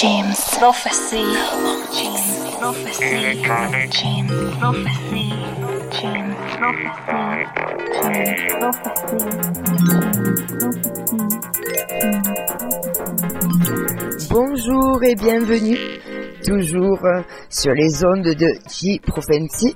James. Prophecy. James. Prophecy. James. Prophecy. James. Bonjour et bienvenue, toujours sur les ondes de J Prophecy.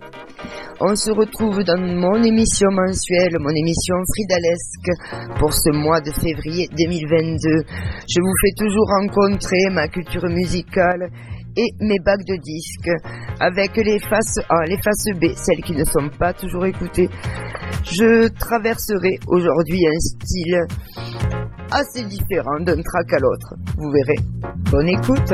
On se retrouve dans mon émission mensuelle, mon émission Fridalesque pour ce mois de février 2022. Je vous fais toujours rencontrer ma culture musicale et mes bacs de disques avec les faces A, les faces B, celles qui ne sont pas toujours écoutées. Je traverserai aujourd'hui un style assez différent d'un track à l'autre. Vous verrez. Bonne écoute.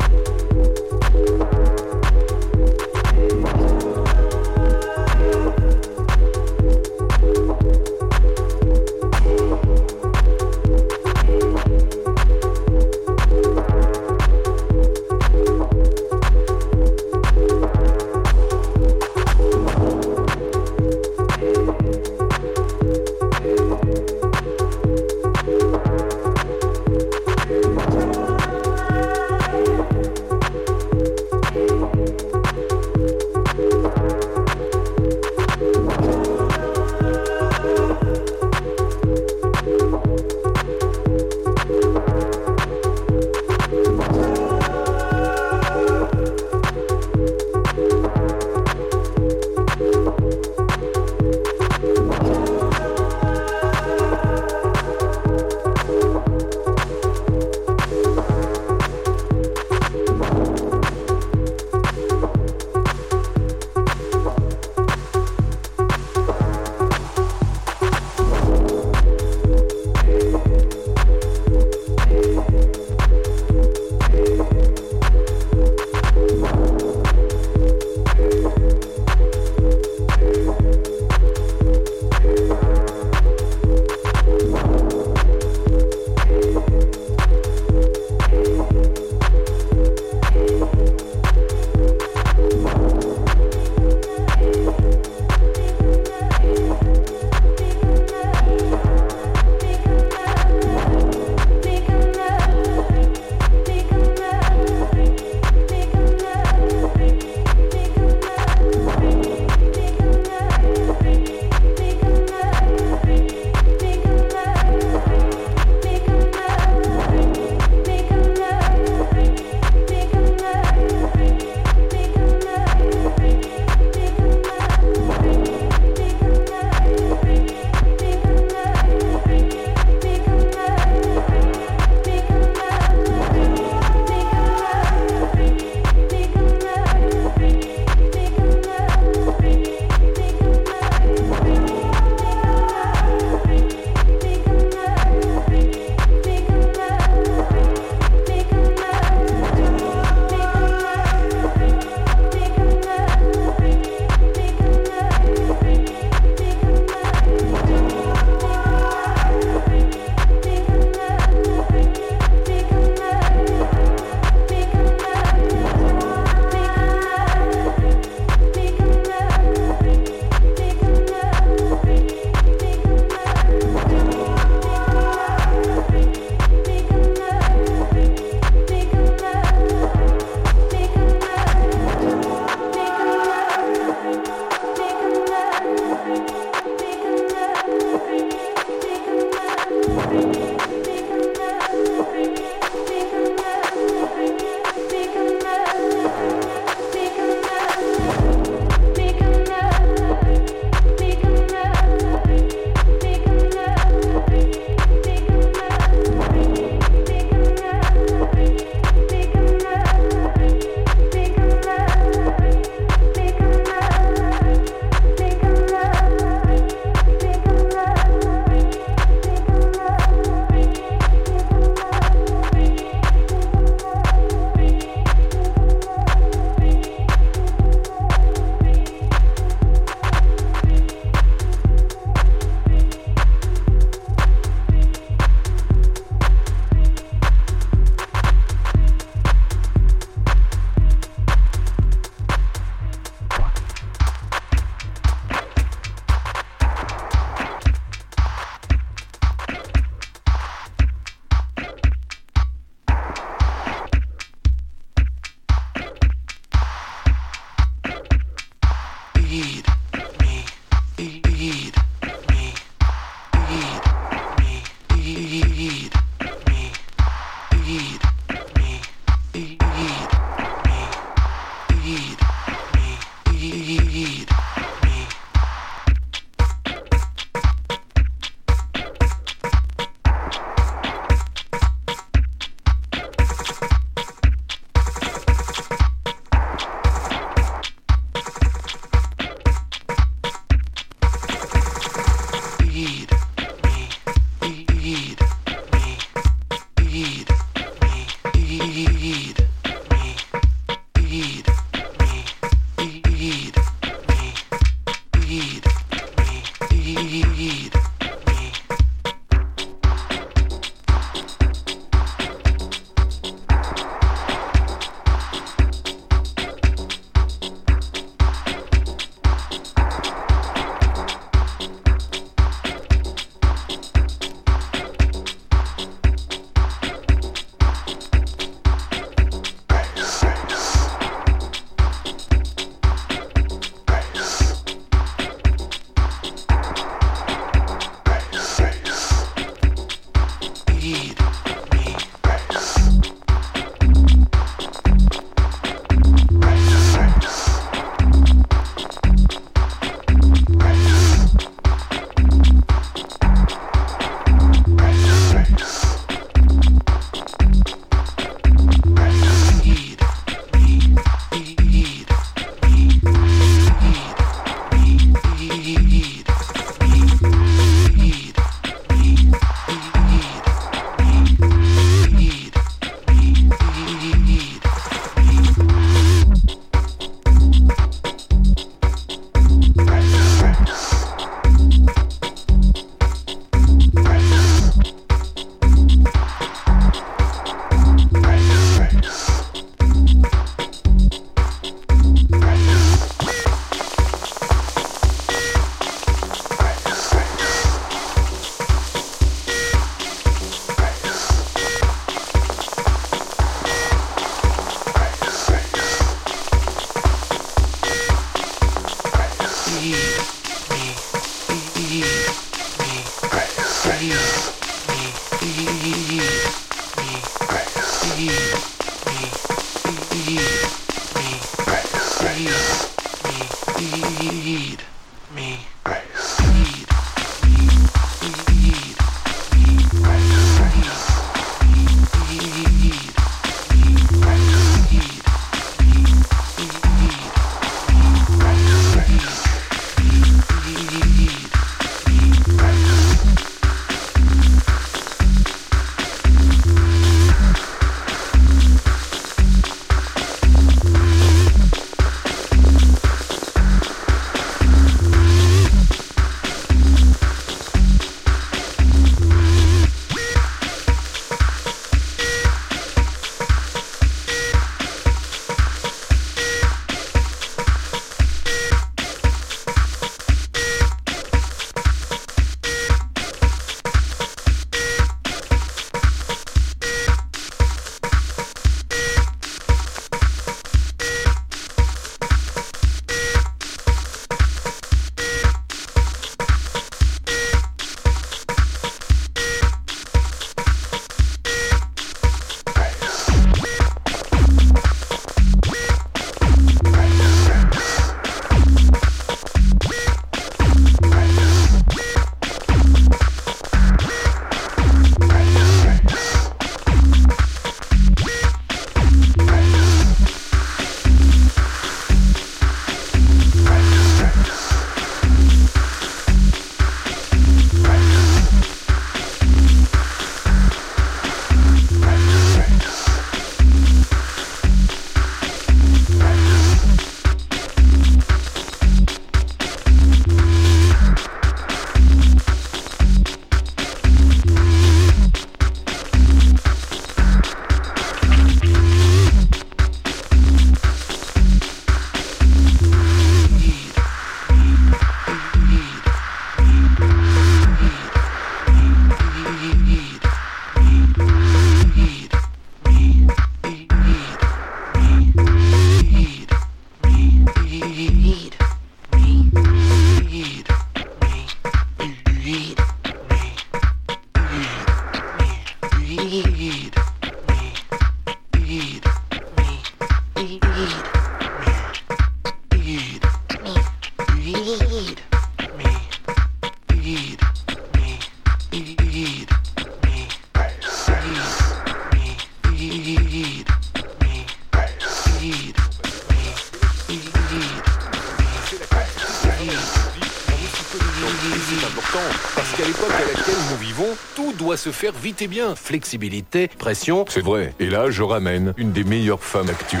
Se faire vite et bien. Flexibilité, pression. C'est vrai. Et là, je ramène une des meilleures femmes actuelles.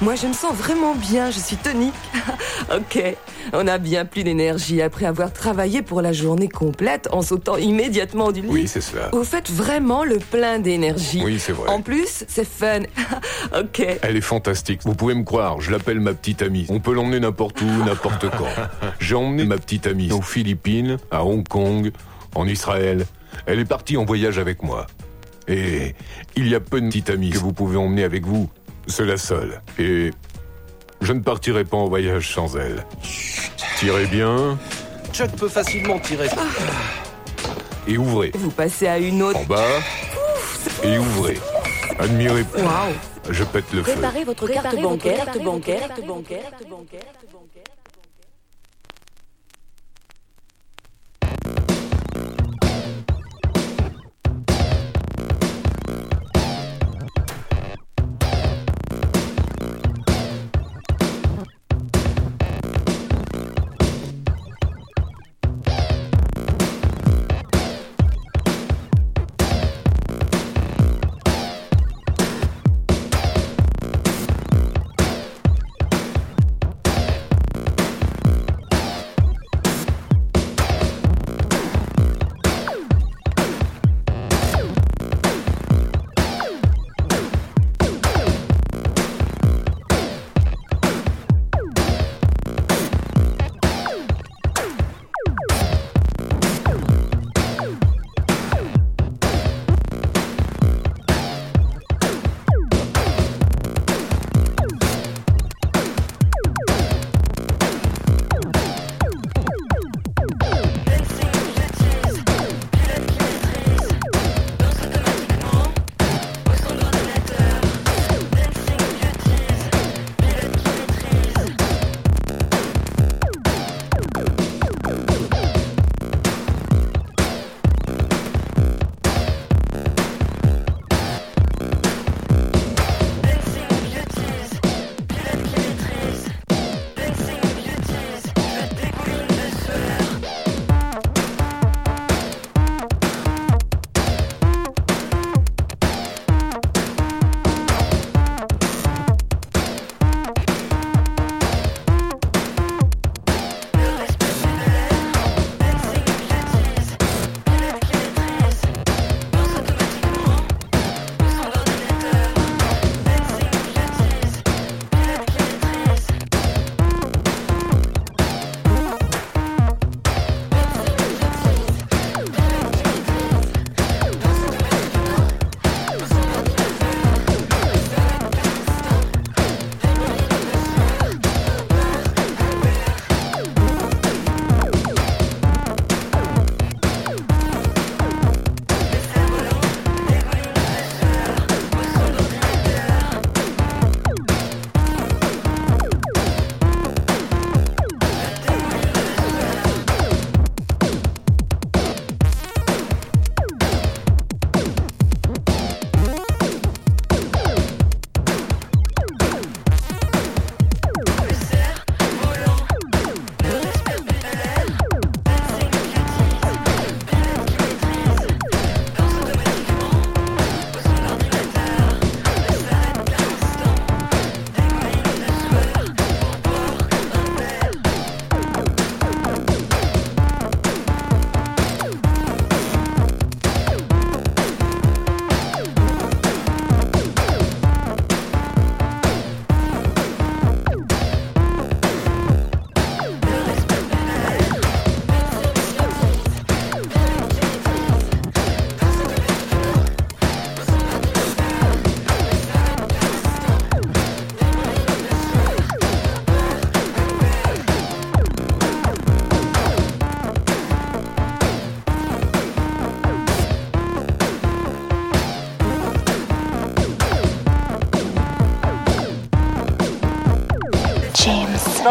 Moi, je me sens vraiment bien, je suis tonique. ok, on a bien plus d'énergie après avoir travaillé pour la journée complète en sautant immédiatement du lit. Oui, c'est cela. Vous faites vraiment le plein d'énergie. Oui, c'est vrai. En plus, c'est fun. ok. Elle est fantastique. Vous pouvez me croire, je l'appelle ma petite amie. On peut l'emmener n'importe où, n'importe quand. J'ai emmené ma petite amie aux Philippines, à Hong Kong, en Israël. Elle est partie en voyage avec moi. Et il y a peu de petites amies que vous pouvez emmener avec vous. C'est la seule. Et je ne partirai pas en voyage sans elle. Tirez bien. Chuck peut facilement tirer. Et ouvrez. Vous passez à une autre. En bas. Et ouvrez. Admirez. Waouh. Je pète le feu. Préparez votre carte bancaire, carte bancaire, carte bancaire,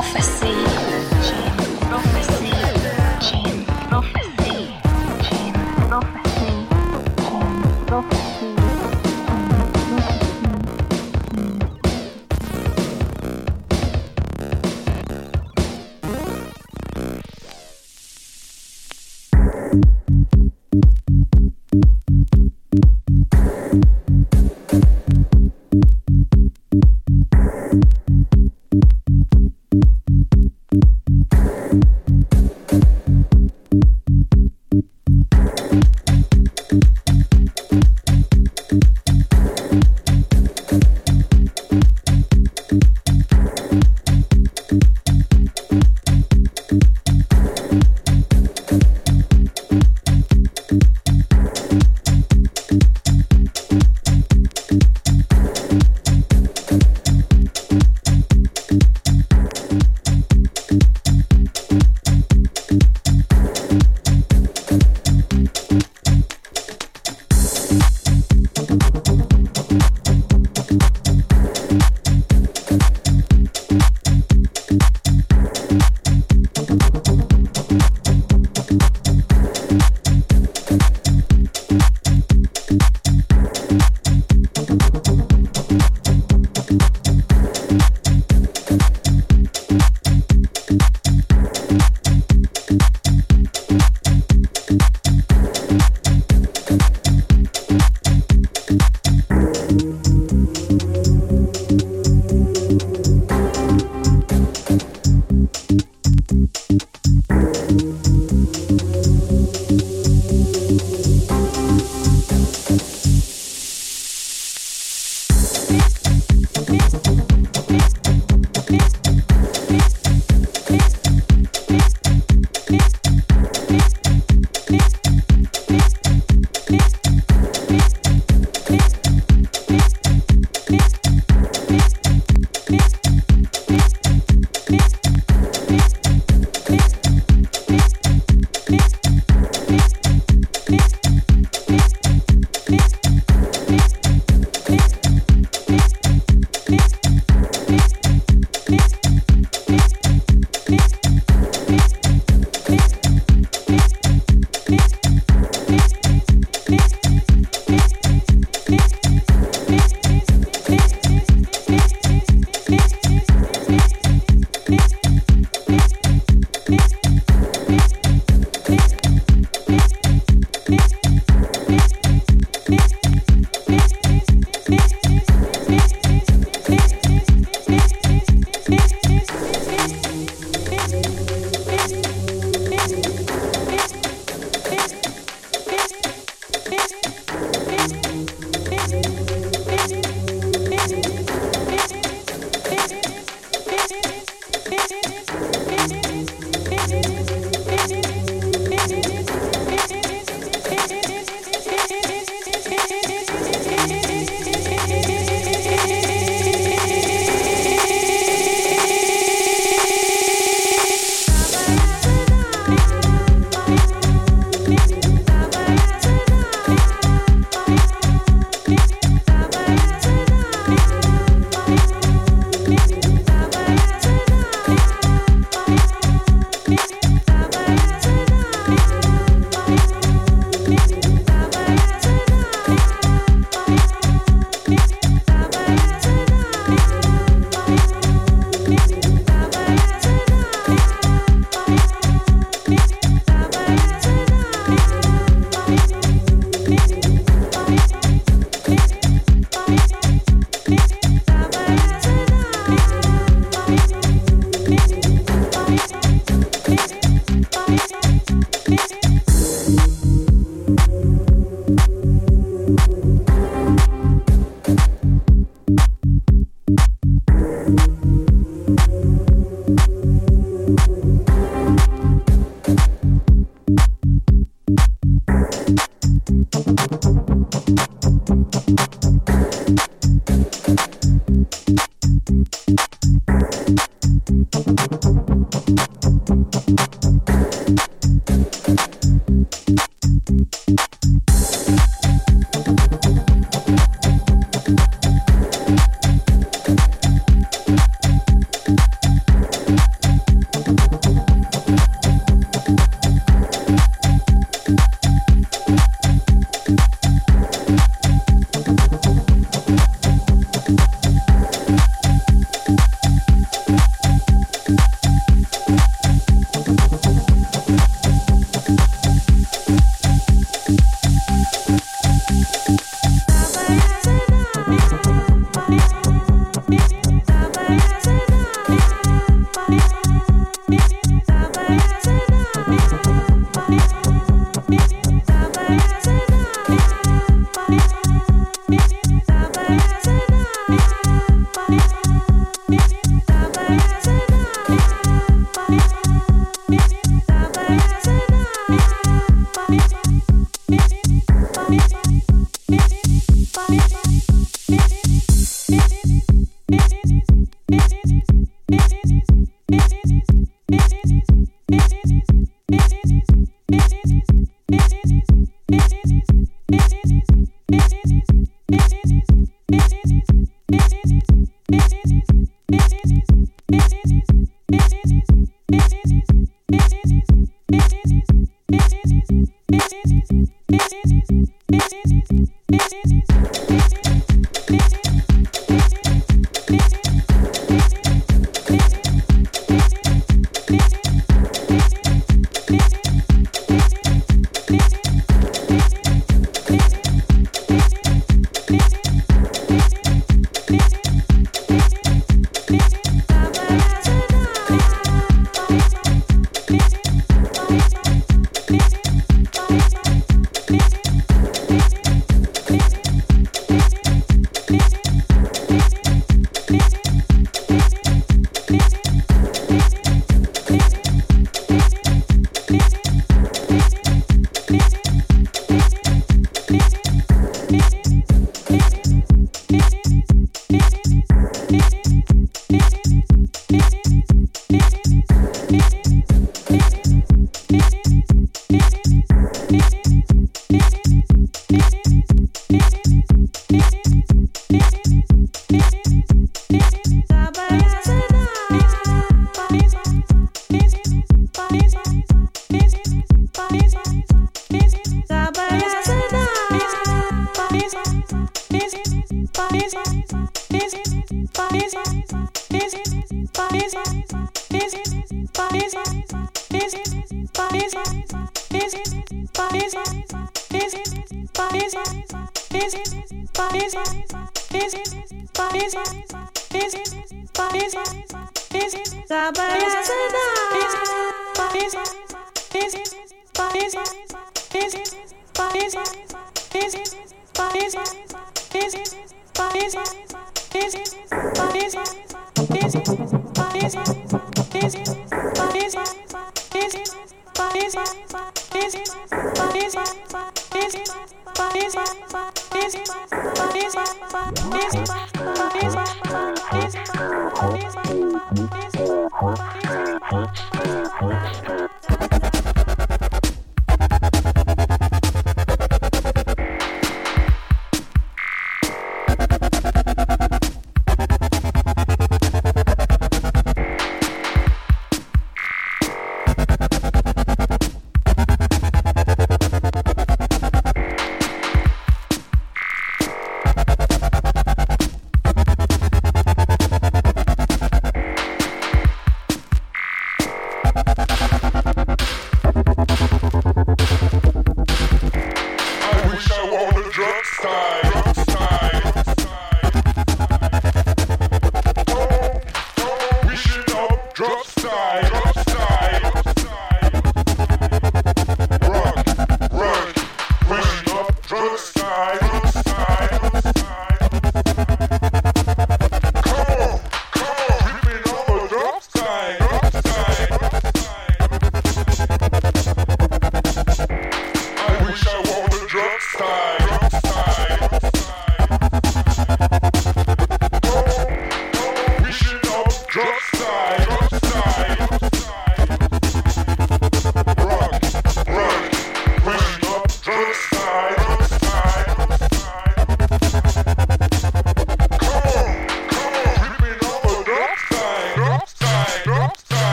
carte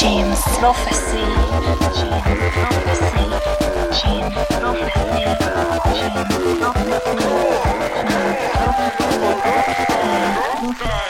James Prophecy. James Prophecy. James Prophecy. James Prophecy. Prophecy.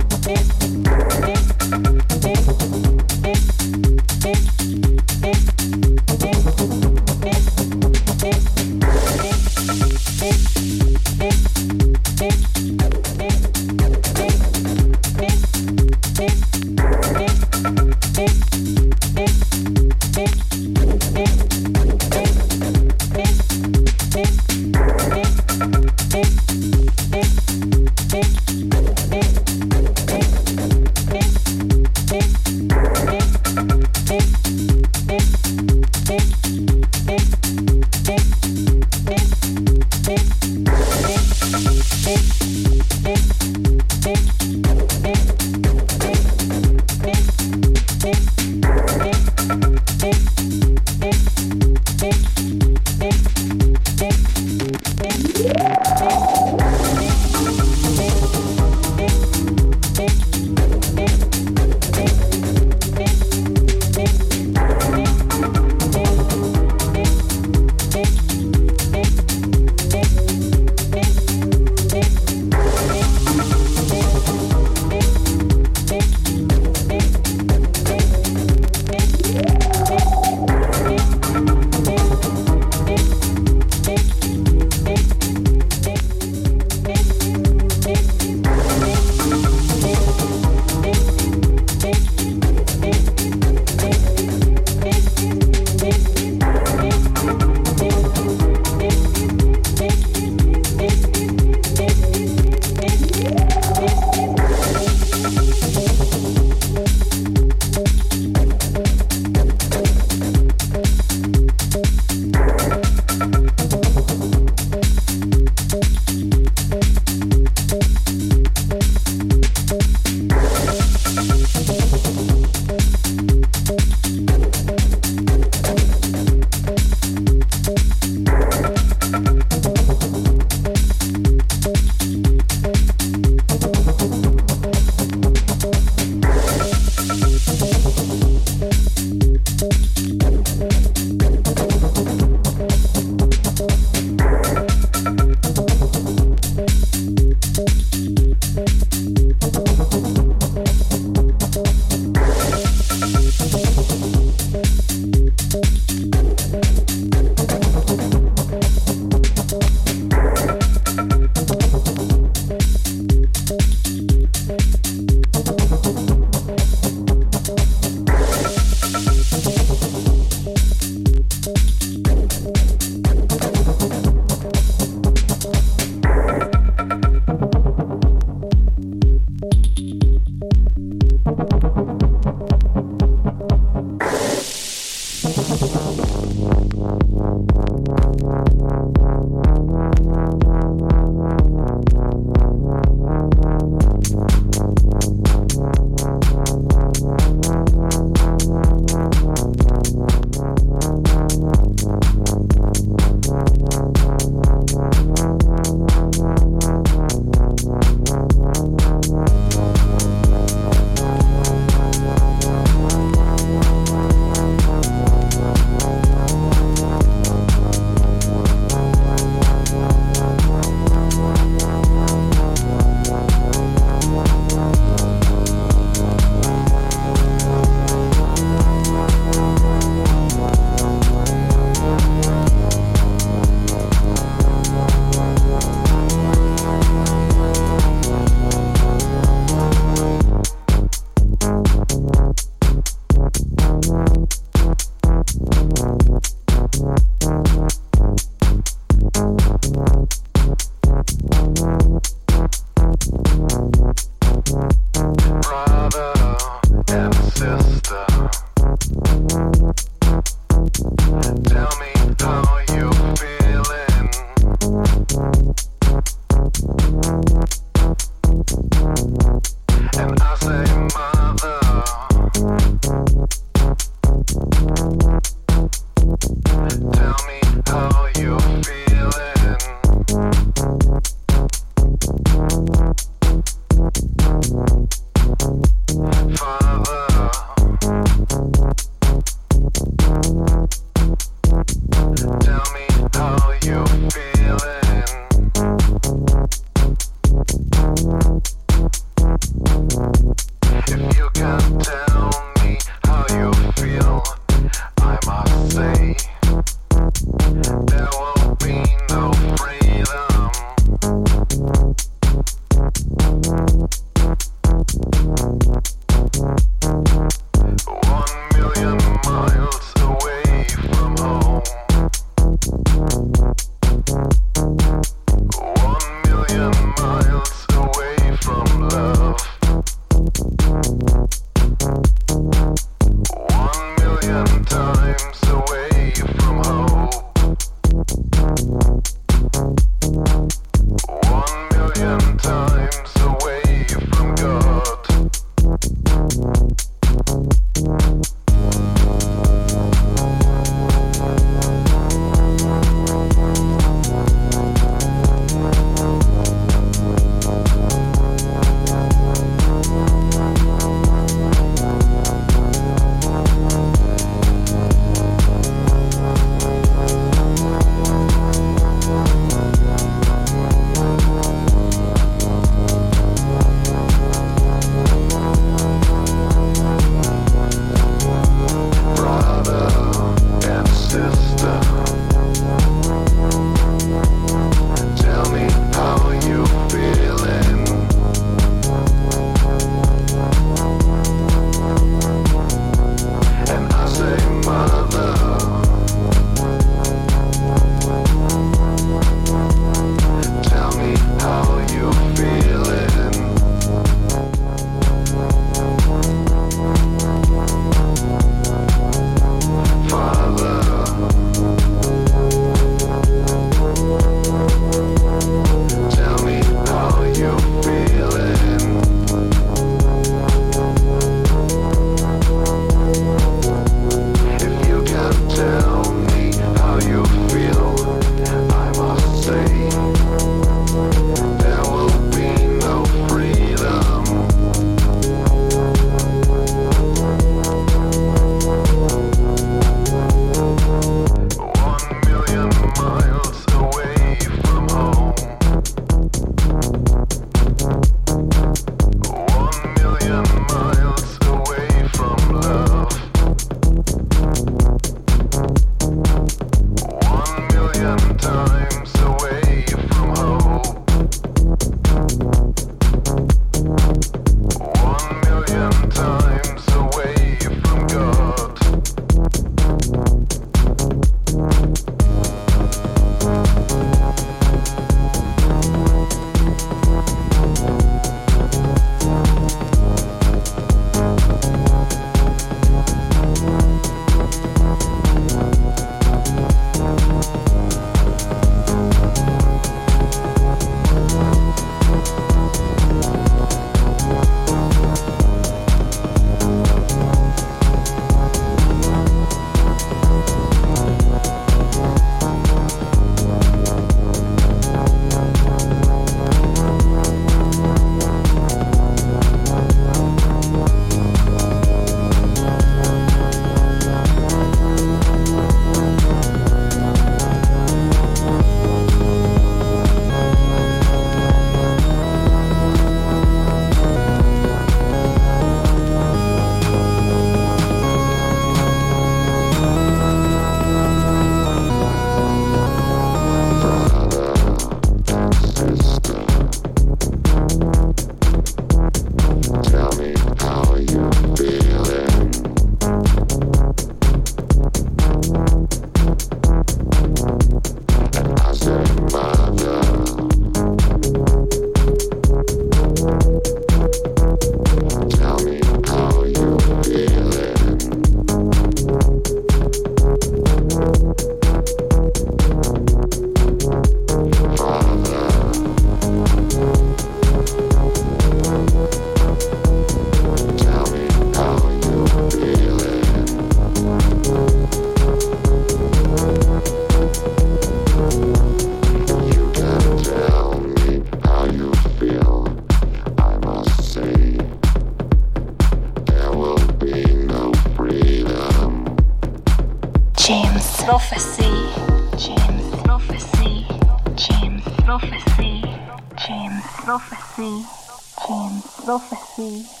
cool.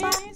Bye.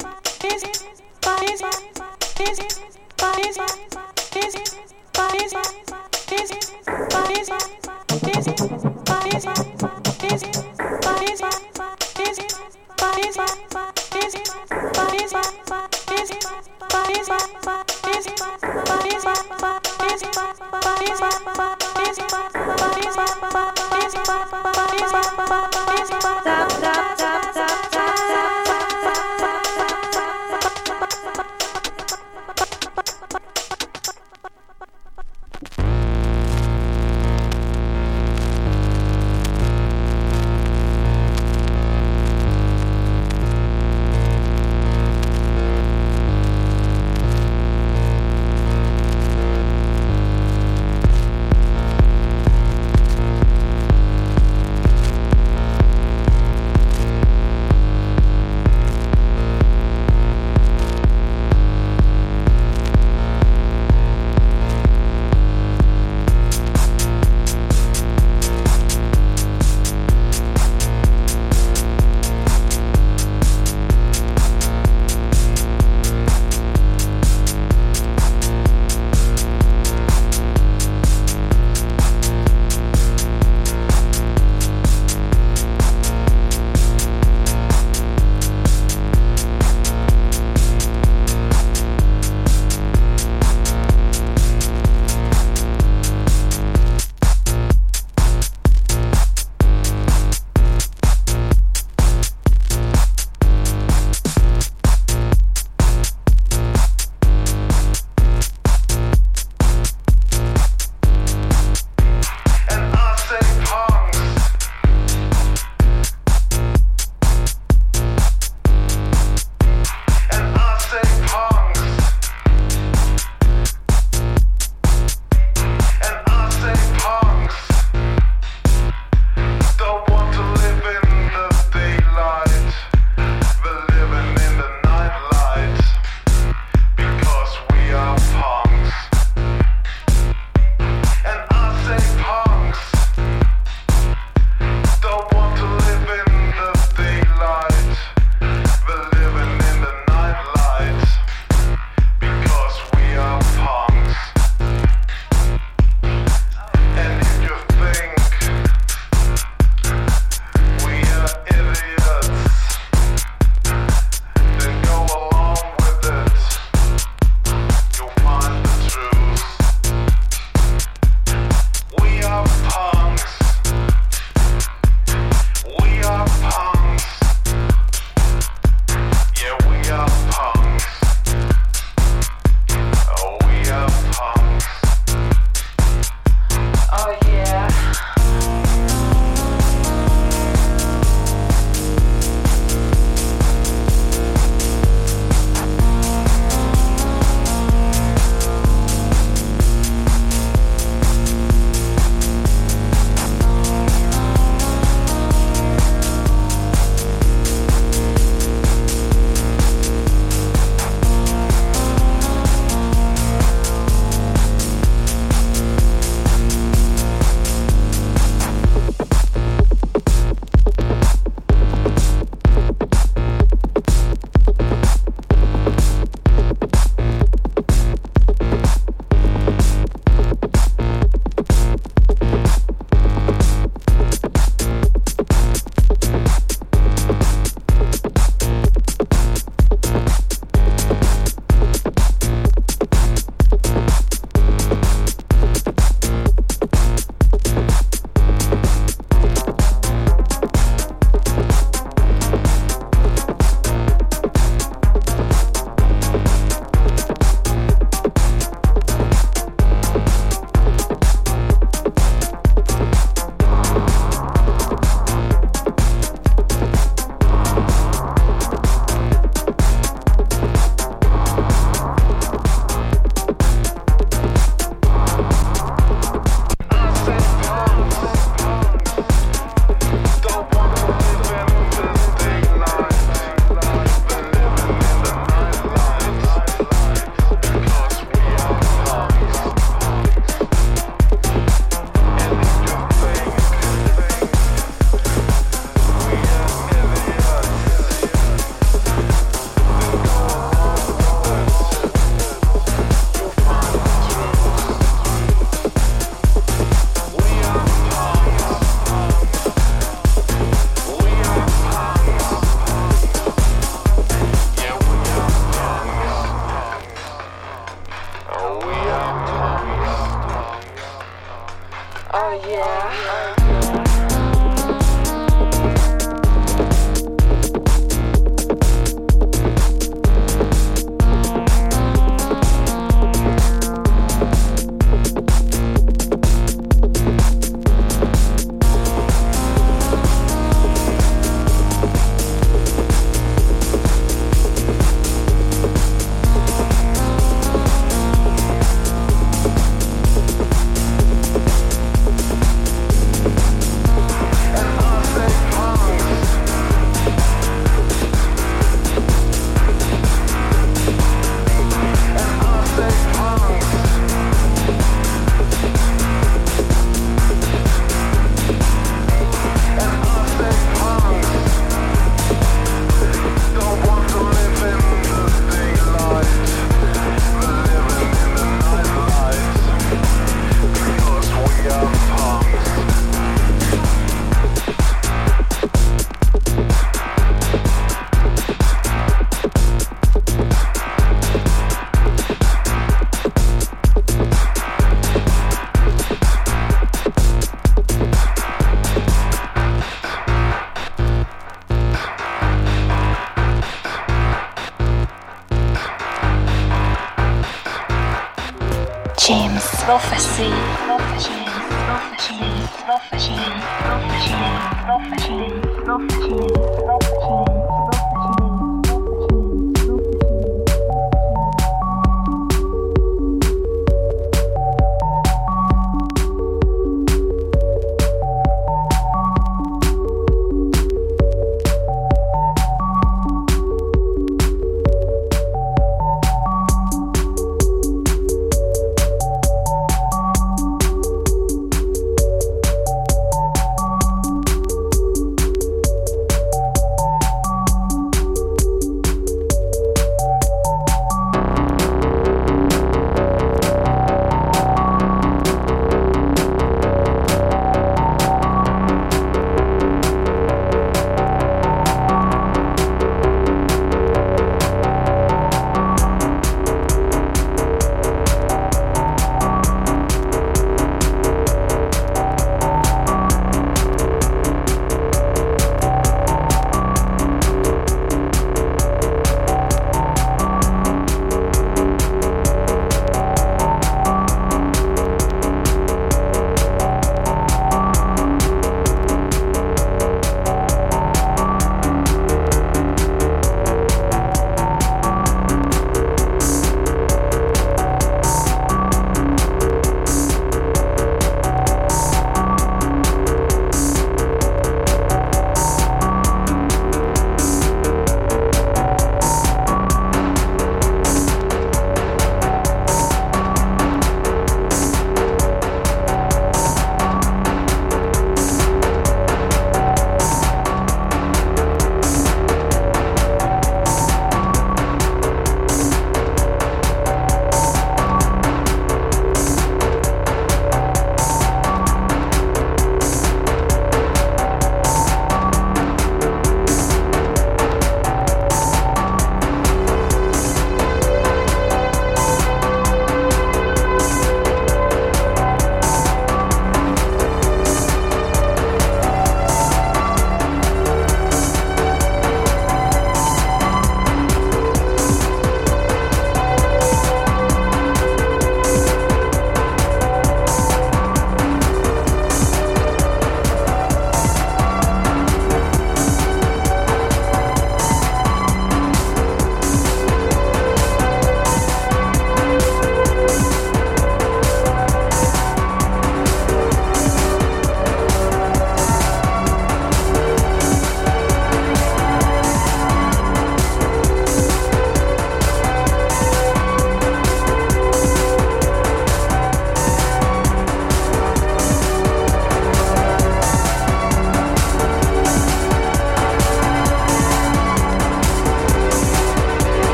Office.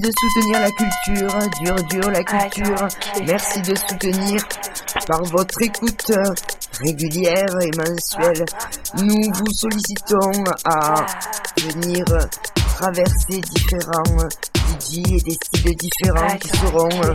De soutenir la culture, dur dur la culture. Merci de soutenir par votre écoute régulière et mensuelle. Nous vous sollicitons à venir traverser différents DJ et des styles différents qui seront